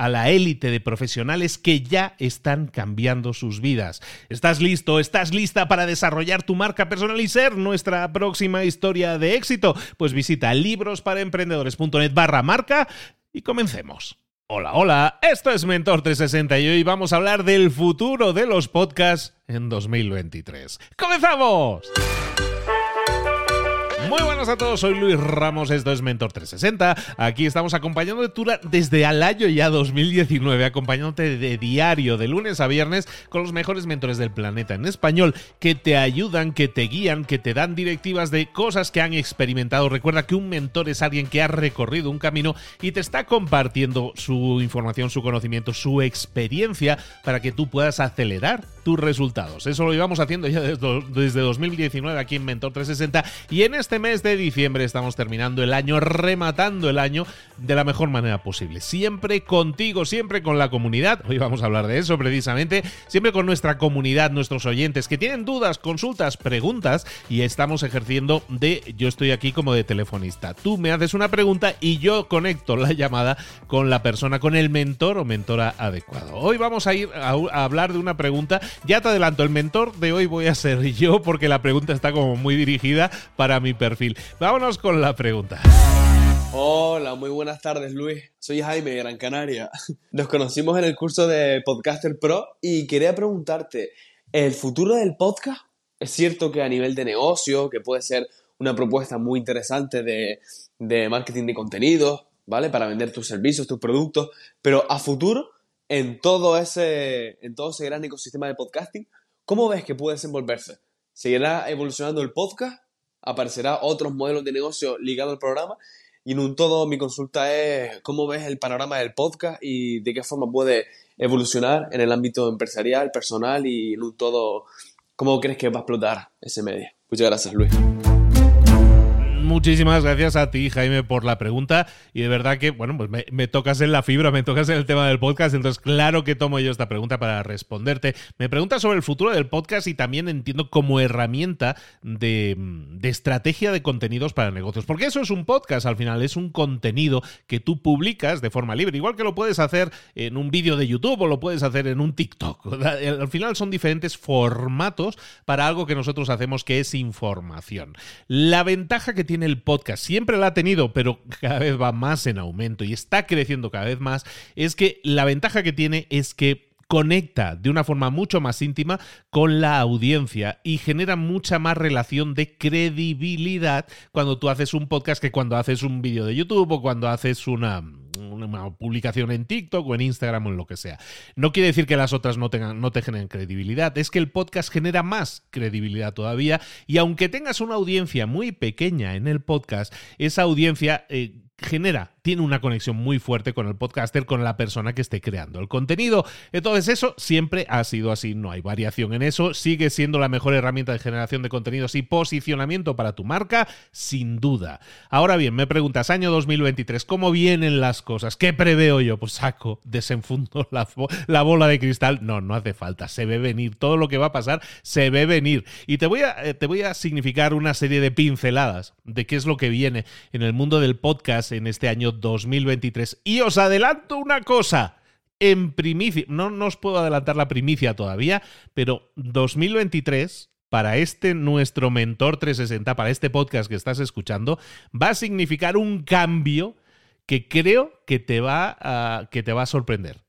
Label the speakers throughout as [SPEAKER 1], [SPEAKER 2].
[SPEAKER 1] a la élite de profesionales que ya están cambiando sus vidas. ¿Estás listo? ¿Estás lista para desarrollar tu marca personal y ser nuestra próxima historia de éxito? Pues visita librosparaemprendedores.net barra marca y comencemos. Hola, hola, esto es Mentor 360 y hoy vamos a hablar del futuro de los podcasts en 2023. ¡Comenzamos! Muy buenas a todos, soy Luis Ramos, esto es Mentor 360. Aquí estamos acompañándote desde al año ya 2019, acompañándote de diario, de lunes a viernes, con los mejores mentores del planeta en español, que te ayudan, que te guían, que te dan directivas de cosas que han experimentado. Recuerda que un mentor es alguien que ha recorrido un camino y te está compartiendo su información, su conocimiento, su experiencia para que tú puedas acelerar tus resultados. Eso lo íbamos haciendo ya desde 2019 aquí en Mentor 360 y en este mes de diciembre estamos terminando el año, rematando el año de la mejor manera posible. Siempre contigo, siempre con la comunidad. Hoy vamos a hablar de eso precisamente. Siempre con nuestra comunidad, nuestros oyentes que tienen dudas, consultas, preguntas y estamos ejerciendo de yo estoy aquí como de telefonista. Tú me haces una pregunta y yo conecto la llamada con la persona, con el mentor o mentora adecuado. Hoy vamos a ir a hablar de una pregunta. Ya te adelanto, el mentor de hoy voy a ser yo porque la pregunta está como muy dirigida para mi perfil. Vámonos con la pregunta.
[SPEAKER 2] Hola, muy buenas tardes Luis. Soy Jaime de Gran Canaria. Nos conocimos en el curso de Podcaster Pro y quería preguntarte, ¿el futuro del podcast? Es cierto que a nivel de negocio, que puede ser una propuesta muy interesante de, de marketing de contenidos, ¿vale? Para vender tus servicios, tus productos, pero a futuro, en todo ese, en todo ese gran ecosistema de podcasting, ¿cómo ves que puede desenvolverse? ¿Seguirá evolucionando el podcast? Aparecerá otros modelos de negocio ligados al programa. Y en un todo mi consulta es cómo ves el panorama del podcast y de qué forma puede evolucionar en el ámbito empresarial, personal y en un todo cómo crees que va a explotar ese medio. Muchas gracias, Luis
[SPEAKER 1] muchísimas gracias a ti, Jaime, por la pregunta. Y de verdad que, bueno, pues me, tocas en la fibra, me tocas en el tema del podcast. Entonces, claro que tomo yo esta pregunta para responderte. Me preguntas sobre el futuro del podcast y también entiendo como herramienta de, de estrategia de contenidos para negocios. Porque eso es un podcast al final, es un contenido que tú publicas de forma libre. Igual que lo puedes hacer en un vídeo de YouTube o lo puedes hacer en un TikTok. Al final son diferentes formatos para algo que nosotros hacemos que es información. La ventaja que tiene el podcast, siempre la ha tenido, pero cada vez va más en aumento y está creciendo cada vez más, es que la ventaja que tiene es que conecta de una forma mucho más íntima con la audiencia y genera mucha más relación de credibilidad cuando tú haces un podcast que cuando haces un vídeo de YouTube o cuando haces una, una publicación en TikTok o en Instagram o en lo que sea. No quiere decir que las otras no, tengan, no te generen credibilidad, es que el podcast genera más credibilidad todavía y aunque tengas una audiencia muy pequeña en el podcast, esa audiencia... Eh, genera, tiene una conexión muy fuerte con el podcaster, con la persona que esté creando el contenido. Entonces eso siempre ha sido así, no hay variación en eso, sigue siendo la mejor herramienta de generación de contenidos y posicionamiento para tu marca, sin duda. Ahora bien, me preguntas, año 2023, ¿cómo vienen las cosas? ¿Qué preveo yo? Pues saco, desenfundo la, la bola de cristal. No, no hace falta, se ve venir. Todo lo que va a pasar se ve venir. Y te voy a, eh, te voy a significar una serie de pinceladas de qué es lo que viene en el mundo del podcast en este año 2023. Y os adelanto una cosa. En primicia, no, no os puedo adelantar la primicia todavía, pero 2023 para este nuestro mentor 360, para este podcast que estás escuchando, va a significar un cambio que creo que te va que te va a sorprender.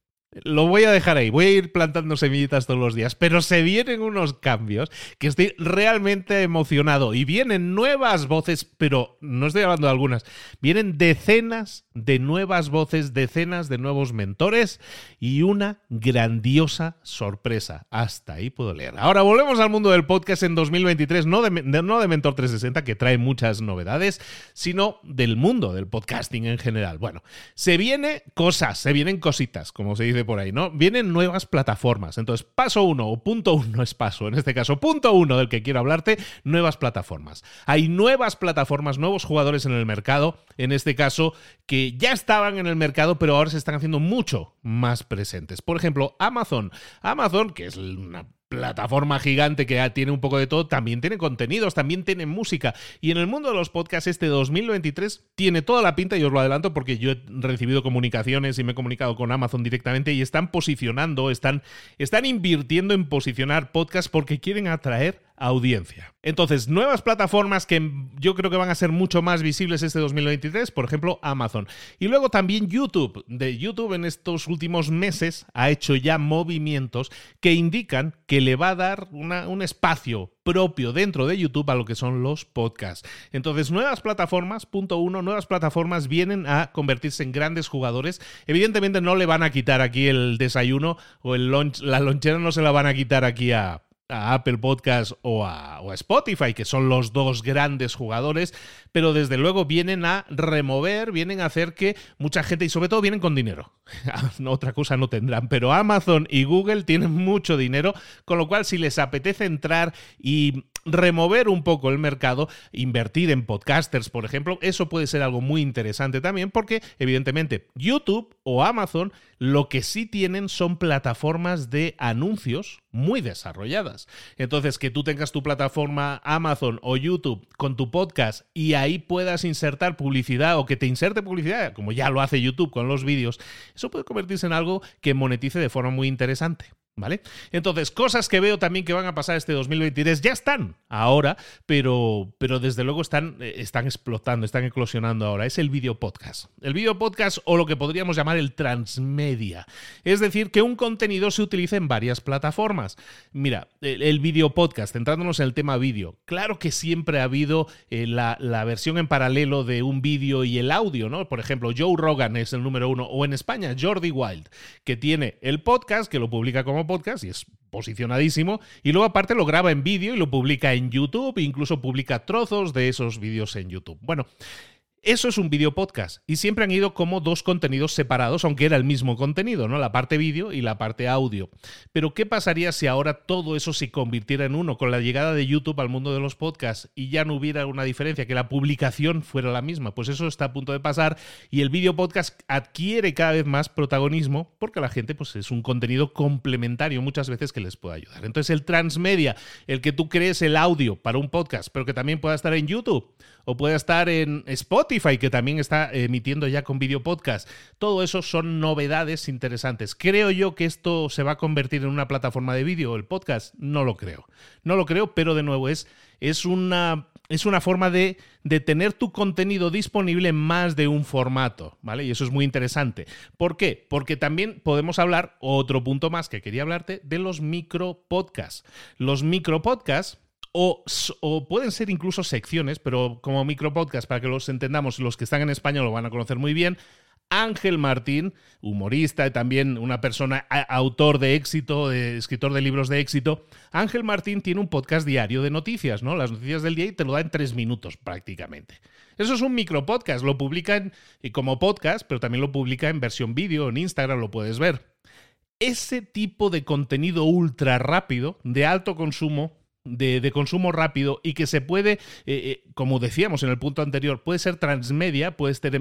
[SPEAKER 1] Lo voy a dejar ahí, voy a ir plantando semillitas todos los días, pero se vienen unos cambios que estoy realmente emocionado y vienen nuevas voces, pero no estoy hablando de algunas, vienen decenas de nuevas voces, decenas de nuevos mentores y una grandiosa sorpresa. Hasta ahí puedo leer. Ahora volvemos al mundo del podcast en 2023, no de, no de Mentor 360, que trae muchas novedades, sino del mundo del podcasting en general. Bueno, se viene cosas, se vienen cositas, como se dice por ahí, ¿no? Vienen nuevas plataformas. Entonces, paso uno, o punto uno es paso, en este caso, punto uno del que quiero hablarte, nuevas plataformas. Hay nuevas plataformas, nuevos jugadores en el mercado, en este caso, que ya estaban en el mercado, pero ahora se están haciendo mucho más presentes. Por ejemplo, Amazon. Amazon, que es una plataforma gigante que tiene un poco de todo, también tiene contenidos, también tiene música. Y en el mundo de los podcasts, este 2023 tiene toda la pinta, y os lo adelanto porque yo he recibido comunicaciones y me he comunicado con Amazon directamente y están posicionando, están, están invirtiendo en posicionar podcasts porque quieren atraer audiencia. Entonces, nuevas plataformas que yo creo que van a ser mucho más visibles este 2023, por ejemplo, Amazon. Y luego también YouTube. De YouTube en estos últimos meses ha hecho ya movimientos que indican que le va a dar un espacio propio dentro de YouTube a lo que son los podcasts. Entonces, nuevas plataformas, punto uno, nuevas plataformas vienen a convertirse en grandes jugadores. Evidentemente no le van a quitar aquí el desayuno o el la lonchera no se la van a quitar aquí a a Apple Podcast o a, Spotify, que son los dos grandes jugadores, pero desde luego vienen a remover, vienen a hacer que mucha gente, y sobre todo vienen con dinero, otra cosa no tendrán, pero Amazon y Google tienen mucho dinero, con lo cual si les apetece entrar y remover un poco el mercado, invertir en podcasters, por ejemplo, eso puede ser algo muy interesante también porque evidentemente YouTube o Amazon lo que sí tienen son plataformas de anuncios muy desarrolladas. Entonces, que tú tengas tu plataforma Amazon o YouTube con tu podcast y ahí puedas insertar publicidad o que te inserte publicidad, como ya lo hace YouTube con los vídeos, eso puede convertirse en algo que monetice de forma muy interesante. ¿Vale? Entonces, cosas que veo también que van a pasar este 2023 ya están ahora, pero, pero desde luego están, eh, están explotando, están eclosionando ahora. Es el video podcast. El video podcast o lo que podríamos llamar el transmedia. Es decir, que un contenido se utilice en varias plataformas. Mira, el, video podcast, centrándonos en el tema vídeo. Claro que siempre ha habido eh, la, la, versión en paralelo de un vídeo y el audio, ¿no? Por ejemplo, Joe Rogan es el número uno, o en España, Jordi Wild, que tiene el podcast, que lo publica como podcast y es posicionadísimo. Y luego aparte lo graba en vídeo y lo publica en YouTube, incluso publica trozos de esos vídeos en YouTube. Bueno, eso es un video podcast y siempre han ido como dos contenidos separados, aunque era el mismo contenido, ¿no? La parte vídeo y la parte audio. Pero ¿qué pasaría si ahora todo eso se convirtiera en uno con la llegada de YouTube al mundo de los podcasts y ya no hubiera una diferencia, que la publicación fuera la misma? Pues eso está a punto de pasar y el video podcast adquiere cada vez más protagonismo porque la gente pues es un contenido complementario muchas veces que les puede ayudar. Entonces el transmedia, el que tú crees el audio para un podcast, pero que también pueda estar en YouTube o pueda estar en Spotify que también está emitiendo ya con video podcast. Todo eso son novedades interesantes. ¿Creo yo que esto se va a convertir en una plataforma de vídeo, el podcast? No lo creo. No lo creo, pero de nuevo es, es una es una forma de, de, tener tu contenido disponible en más de un formato, ¿vale? Y eso es muy interesante. ¿Por qué? Porque también podemos hablar, otro punto más que quería hablarte, de los micro podcasts. Los micro podcasts o, pueden ser incluso secciones, pero como micro podcast, para que los entendamos, los que están en España lo van a conocer muy bien, Ángel Martín, humorista y también una persona autor de éxito, escritor de libros de éxito. Ángel Martín tiene un podcast diario de noticias, ¿no? Las noticias del día y te lo da en tres minutos prácticamente. Eso es un micro podcast, lo publican como podcast, pero también lo publica en versión vídeo, en Instagram lo puedes ver. Ese tipo de contenido ultra rápido, de alto consumo, de, consumo rápido y que se puede, eh, eh, como decíamos en el punto anterior, puede ser transmedia, puede estar,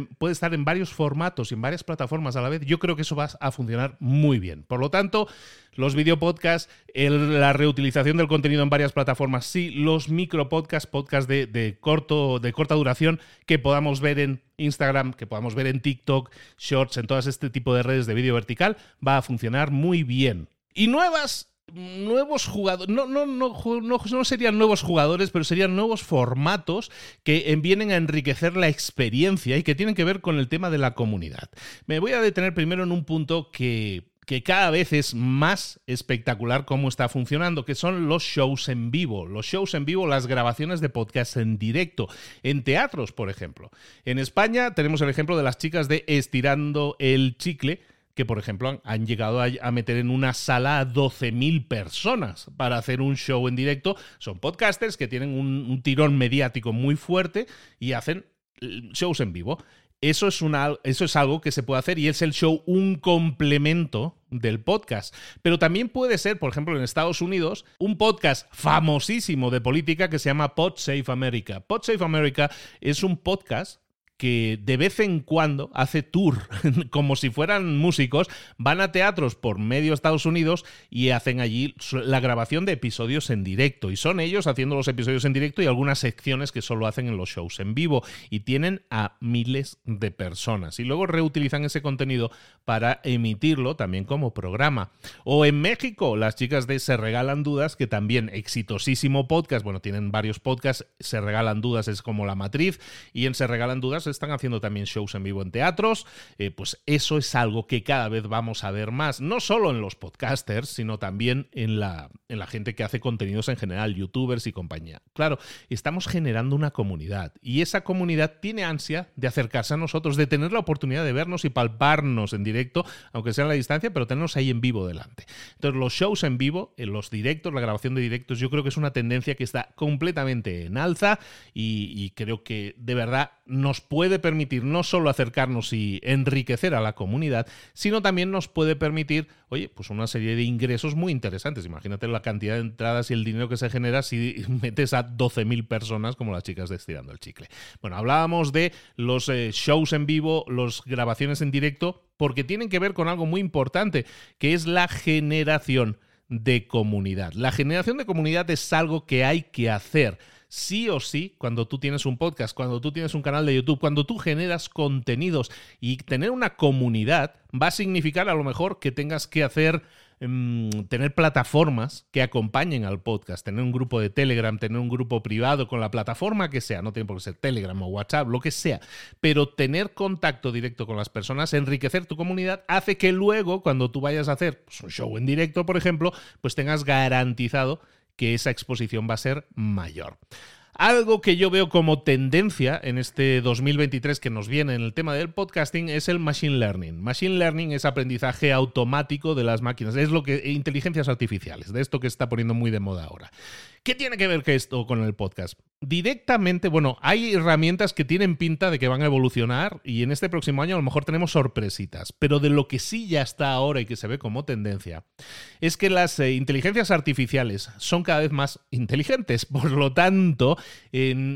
[SPEAKER 1] en, varios formatos y en varias plataformas a la vez, yo creo que eso va a funcionar muy bien. Por lo tanto, los videopodcasts, la reutilización del contenido en varias plataformas, sí, los micropodcasts, podcasts de, de, corto, de corta duración que podamos ver en Instagram, que podamos ver en TikTok, Shorts, en todas este tipo de redes de vídeo vertical, va a funcionar muy bien. Y nuevas nuevos jugadores, no, no, no, no, serían nuevos jugadores, pero serían nuevos formatos que vienen a enriquecer la experiencia y que tienen que ver con el tema de la comunidad. Me voy a detener primero en un punto que, que cada vez es más espectacular cómo está funcionando, que son los shows en vivo. Los shows en vivo, las grabaciones de podcast en directo, en teatros, por ejemplo. En España tenemos el ejemplo de las chicas de Estirando el Chicle, que, por ejemplo, han, llegado a, meter en una sala a 12.000 personas para hacer un show en directo. Son podcasters que tienen un, tirón mediático muy fuerte y hacen eh, shows en vivo. Eso es, eso es algo que se puede hacer y es el show un complemento del podcast. Pero también puede ser, por ejemplo, en Estados Unidos, un podcast famosísimo de política que se llama Pod Safe America. Pod Safe America es un podcast que de vez en cuando hace tour, como si fueran músicos, van a teatros por medio Estados Unidos y hacen allí la grabación de episodios en directo. Y son ellos haciendo los episodios en directo y algunas secciones que solo hacen en los shows en vivo. Y tienen a miles de personas. Y luego reutilizan ese contenido para emitirlo también como programa. O en México, las chicas de Se Regalan Dudas, que también exitosísimo podcast, bueno, tienen varios podcasts, Se Regalan Dudas es como la matriz, y en Se Regalan Dudas están haciendo también shows en vivo en teatros, eh, pues eso es algo que cada vez vamos a ver más, no solo en los podcasters, sino también en la, en la gente que hace contenidos en general, youtubers y compañía. Claro, estamos generando una comunidad y esa comunidad tiene ansia de acercarse a nosotros, de tener la oportunidad de vernos y palparnos en directo, aunque sea a la distancia, pero tenernos ahí en vivo delante. Entonces, los shows en vivo, en los directos, la grabación de directos, yo creo que es una tendencia que está completamente en alza y, y creo que de verdad nos puede puede permitir no solo acercarnos y enriquecer a la comunidad, sino también nos puede permitir, oye, pues una serie de ingresos muy interesantes. Imagínate la cantidad de entradas y el dinero que se genera si metes a 12.000 personas como las chicas de el Chicle. Bueno, hablábamos de los eh, shows en vivo, las grabaciones en directo, porque tienen que ver con algo muy importante, que es la generación de comunidad. La generación de comunidad es algo que hay que hacer sí o sí, cuando tú tienes un podcast, cuando tú tienes un canal de YouTube, cuando tú generas contenidos. Y tener una comunidad, va a significar a lo mejor que tengas que hacer em, tener plataformas que acompañen al podcast, tener un grupo de Telegram, tener un grupo privado con la plataforma que sea, no tiene por qué ser Telegram o WhatsApp, lo que sea, pero tener contacto directo con las personas, enriquecer tu comunidad, hace que luego cuando tú vayas a hacer pues, un show en directo, por ejemplo, pues tengas garantizado que esa exposición va a ser mayor. Algo que yo veo como tendencia en este 2023 que nos viene en el tema del podcasting es el machine learning. Machine learning es aprendizaje automático de las máquinas, es lo que inteligencias artificiales, de esto que está poniendo muy de moda ahora. ¿Qué tiene que ver que esto con el podcast? Directamente, bueno, hay herramientas que tienen pinta de que van a evolucionar y en este próximo año a lo mejor tenemos sorpresitas, pero de lo que sí ya está ahora y que se ve como tendencia es que las eh, inteligencias artificiales son cada vez más inteligentes, por lo tanto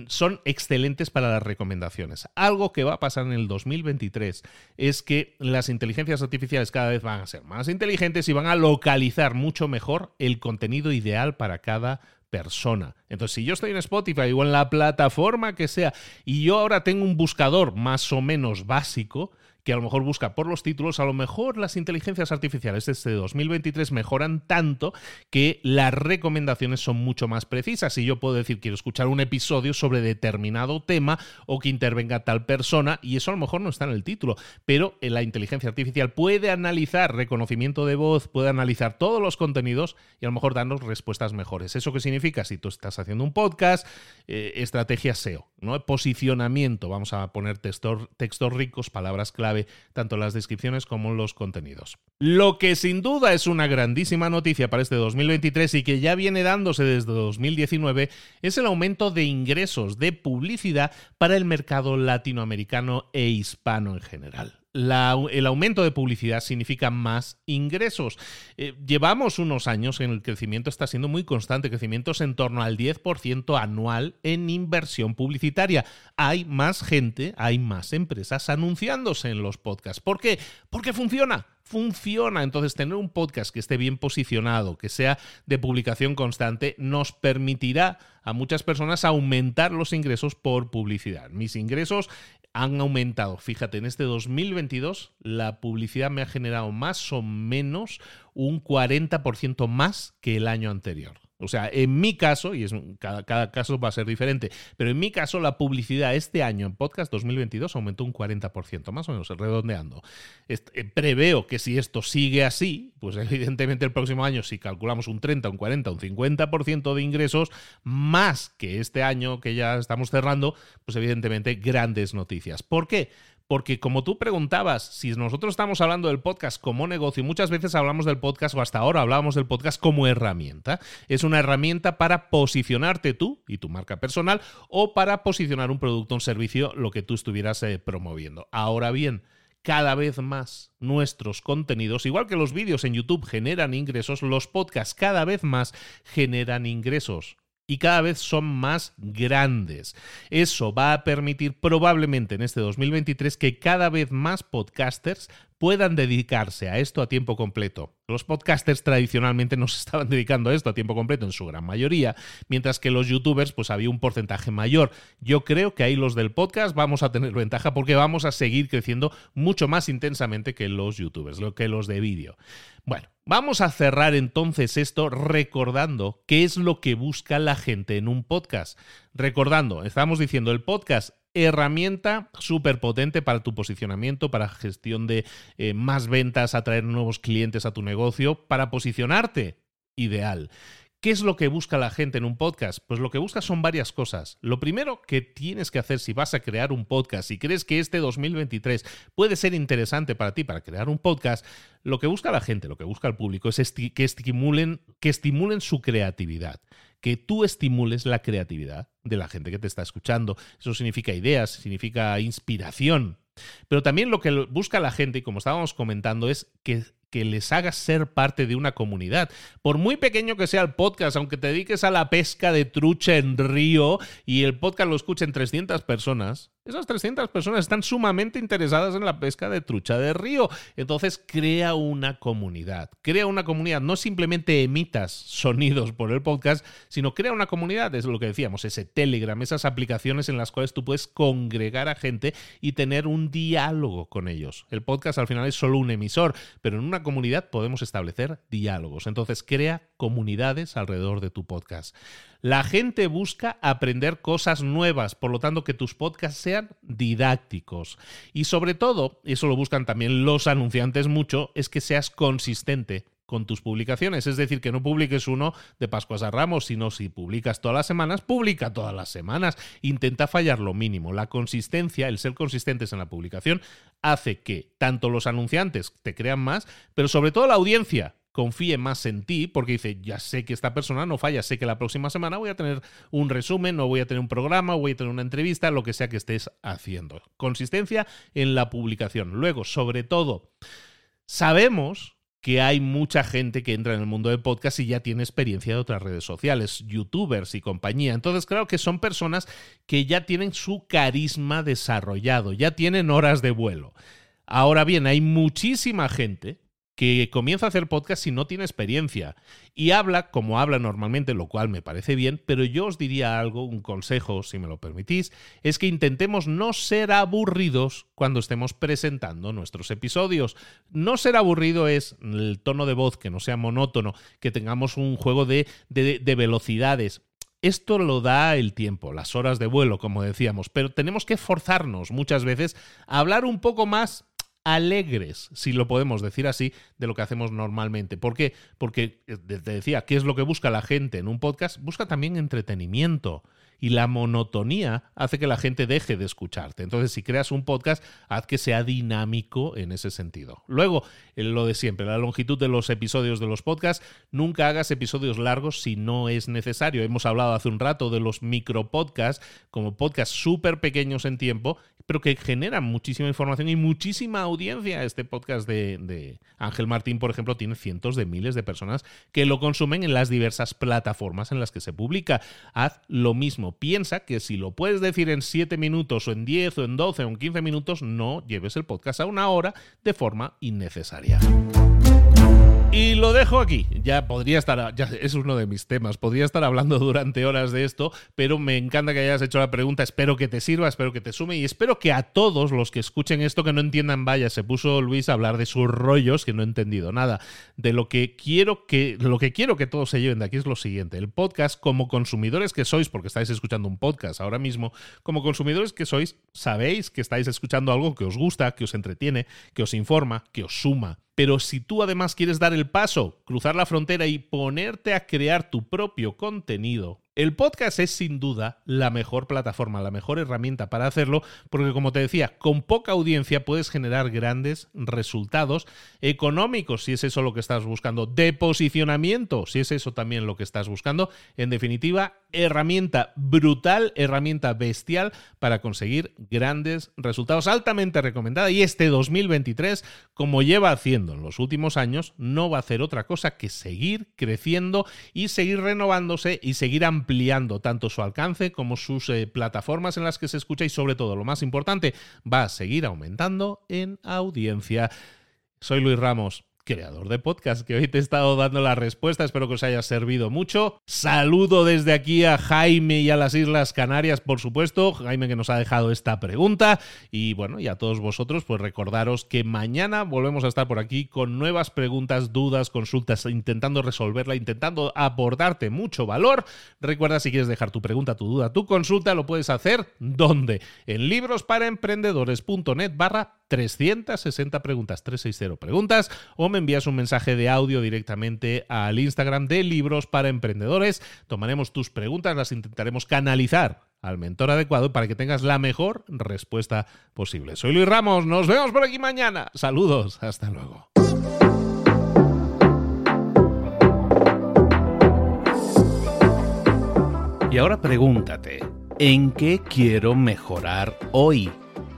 [SPEAKER 1] son excelentes para las recomendaciones. Algo que va a pasar en el 2023 es que las inteligencias artificiales cada vez van a ser más inteligentes y van a localizar mucho mejor el contenido ideal para cada persona. Entonces, si yo estoy en Spotify o en la plataforma que sea y yo ahora tengo un buscador más o menos básico, que a lo mejor busca por los títulos, a lo mejor las inteligencias artificiales de este 2023 mejoran tanto que las recomendaciones son mucho más precisas. Y yo puedo decir, quiero escuchar un episodio sobre determinado tema o que intervenga tal persona, y eso a lo mejor no está en el título, pero la inteligencia artificial puede analizar reconocimiento de voz, puede analizar todos los contenidos y a lo mejor darnos respuestas mejores. ¿Eso qué significa? Si tú estás haciendo un podcast, eh, estrategia SEO. ¿no? Posicionamiento, vamos a poner textos, textos ricos, palabras clave, tanto las descripciones como los contenidos. Lo que sin duda es una grandísima noticia para este 2023 y que ya viene dándose desde 2019 es el aumento de ingresos de publicidad para el mercado latinoamericano e hispano en general el aumento de publicidad significa más ingresos. Eh, llevamos unos años en el crecimiento está siendo muy constante, crecimientos en torno al 10% anual en inversión publicitaria. Hay más gente, hay más empresas anunciándose en los podcasts. ¿Por qué? Porque funciona funciona. Entonces, tener un podcast que esté bien posicionado, que sea de publicación constante, nos permitirá a muchas personas aumentar los ingresos por publicidad. Mis ingresos han aumentado. Fíjate, en este 2022 la publicidad me ha generado más o menos un 40% más que el año anterior. O sea, en mi caso, y es, cada, caso va a ser diferente, pero en mi caso la publicidad este año en Podcast 2022 aumentó un 40%, más o menos, redondeando. Eh, preveo que si esto sigue así, pues evidentemente el próximo año, si calculamos un 30, un 40, un 50% de ingresos, más que este año que ya estamos cerrando, pues evidentemente grandes noticias. ¿Por qué? Porque como tú preguntabas, si nosotros estamos hablando del podcast como negocio, muchas veces hablamos del podcast o hasta ahora hablábamos del podcast como herramienta. Es una herramienta para posicionarte tú y tu marca personal o para posicionar un producto un servicio, lo que tú estuvieras eh, promoviendo. Ahora bien, cada vez más nuestros contenidos, igual que los vídeos en YouTube generan ingresos, los podcasts cada vez más generan ingresos y cada vez son más grandes. Eso va a permitir probablemente en este 2023 que cada vez más podcasters puedan dedicarse a esto a tiempo completo. Los podcasters tradicionalmente no se estaban dedicando a esto a tiempo completo en su gran mayoría, mientras que los youtubers pues había un porcentaje mayor. Yo creo que ahí los del podcast vamos a tener ventaja porque vamos a seguir creciendo mucho más intensamente que los youtubers, que los de vídeo. Bueno, vamos a cerrar entonces esto recordando qué es lo que busca la gente en un podcast. Recordando, estamos diciendo el podcast herramienta súper potente para tu posicionamiento, para gestión de eh, más ventas, atraer nuevos clientes a tu negocio, para posicionarte. Ideal. ¿Qué es lo que busca la gente en un podcast? Pues lo que busca son varias cosas. Lo primero que tienes que hacer si vas a crear un podcast, si crees que este 2023 puede ser interesante para ti para crear un podcast, lo que busca la gente, lo que busca el público es que estimulen, que estimulen su creatividad, que tú estimules la creatividad de la gente que te está escuchando. Eso significa ideas, significa inspiración. Pero también lo que busca la gente, y como estábamos comentando, es que que les hagas ser parte de una comunidad. Por muy pequeño que sea el podcast, aunque te dediques a la pesca de trucha en río y el podcast lo escuchen 300 personas, esas 300 personas están sumamente interesadas en la pesca de trucha de río. Entonces crea una comunidad. Crea una comunidad. No simplemente emitas sonidos por el podcast, sino crea una comunidad. Es lo que decíamos, ese Telegram, esas aplicaciones en las cuales tú puedes congregar a gente y tener un diálogo con ellos. El podcast al final es solo un emisor, pero en una comunidad podemos establecer diálogos. Entonces crea comunidades alrededor de tu podcast. La gente busca aprender cosas nuevas, por lo tanto que tus podcasts sean didácticos. Y sobre todo, eso lo buscan también los anunciantes mucho, es que seas consistente con tus publicaciones. Es decir, que no publiques uno de Pascuas a Ramos, sino si publicas todas las semanas, publica todas las semanas. Intenta fallar lo mínimo. La consistencia, el ser consistentes en la publicación, hace que tanto los anunciantes te crean más, pero sobre todo la audiencia confíe más en ti porque dice, ya sé que esta persona no falla, sé que la próxima semana voy a tener un resumen o voy a tener un programa o voy a tener una entrevista, lo que sea que estés haciendo. Consistencia en la publicación. Luego, sobre todo, sabemos que hay mucha gente que entra en el mundo del podcast y ya tiene experiencia de otras redes sociales, youtubers y compañía. Entonces, creo que son personas que ya tienen su carisma desarrollado, ya tienen horas de vuelo. Ahora bien, hay muchísima gente que comienza a hacer podcast si no tiene experiencia y habla como habla normalmente, lo cual me parece bien, pero yo os diría algo, un consejo, si me lo permitís, es que intentemos no ser aburridos cuando estemos presentando nuestros episodios. No ser aburrido es el tono de voz que no sea monótono, que tengamos un juego de, de, de velocidades. Esto lo da el tiempo, las horas de vuelo, como decíamos, pero tenemos que forzarnos muchas veces a hablar un poco más alegres, si lo podemos decir así, de lo que hacemos normalmente. ¿Por qué? Porque, eh, te decía, ¿qué es lo que busca la gente en un podcast? Busca también entretenimiento. Y la monotonía hace que la gente deje de escucharte. Entonces, si creas un podcast, haz que sea dinámico en ese sentido. Luego, lo de siempre, la longitud de los episodios de los podcasts, nunca hagas episodios largos si no es necesario. Hemos hablado hace un rato de los micropodcasts como podcasts súper pequeños en tiempo, pero que generan muchísima información y muchísima audiencia. Este podcast de, de Ángel Martín, por ejemplo, tiene cientos de miles de personas que lo consumen en las diversas plataformas en las que se publica. Haz lo mismo piensa que si lo puedes decir en 7 minutos o en 10 o en 12 o en 15 minutos, no lleves el podcast a una hora de forma innecesaria. Y lo dejo aquí. Ya podría estar, es uno de mis temas, podría estar hablando durante horas de esto, pero me encanta que hayas hecho la pregunta. Espero que te sirva, espero que te sume y espero que a todos los que escuchen esto que no entiendan, vaya, se puso Luis a hablar de sus rollos que no he entendido nada. De lo que quiero que lo que quiero que todos se lleven de aquí es lo siguiente. El podcast como consumidores que sois, porque estáis escuchando un podcast ahora mismo, como consumidores que sois, sabéis que estáis escuchando algo que os gusta, que os entretiene, que os informa, que os suma pero si tú además quieres dar el paso, cruzar la frontera y ponerte a crear tu propio contenido, el podcast es sin duda la mejor plataforma, la mejor herramienta para hacerlo, porque como te decía, con poca audiencia puedes generar grandes resultados económicos, si es eso lo que estás buscando, de posicionamiento, si es eso también lo que estás buscando. En definitiva, herramienta brutal, herramienta bestial para conseguir grandes resultados, altamente recomendada. Y este 2023, como lleva haciendo en los últimos años, no va a hacer otra cosa que seguir creciendo y seguir renovándose y seguir ampliando tanto su alcance como sus eh, plataformas en las que se escucha y sobre todo, lo más importante, va a seguir aumentando en audiencia. Soy Luis Ramos creador de podcast, que hoy te he estado dando la respuesta, espero que os haya servido mucho. Saludo desde aquí a Jaime y a las Islas Canarias, por supuesto, Jaime que nos ha dejado esta pregunta y bueno, y a todos vosotros, pues recordaros que mañana volvemos a estar por aquí con nuevas preguntas, dudas, consultas, intentando resolverla, intentando aportarte mucho valor. Recuerda si quieres dejar tu pregunta, tu duda, tu consulta, lo puedes hacer ¿dónde? En librosparaemprendedores.net barra 360 preguntas, 360 preguntas, o me envías un mensaje de audio directamente al Instagram de Libros para Emprendedores. Tomaremos tus preguntas, las intentaremos canalizar al mentor adecuado para que tengas la mejor respuesta posible. Soy Luis Ramos, nos vemos por aquí mañana. Saludos, hasta luego. Y ahora pregúntate, ¿en qué quiero mejorar hoy?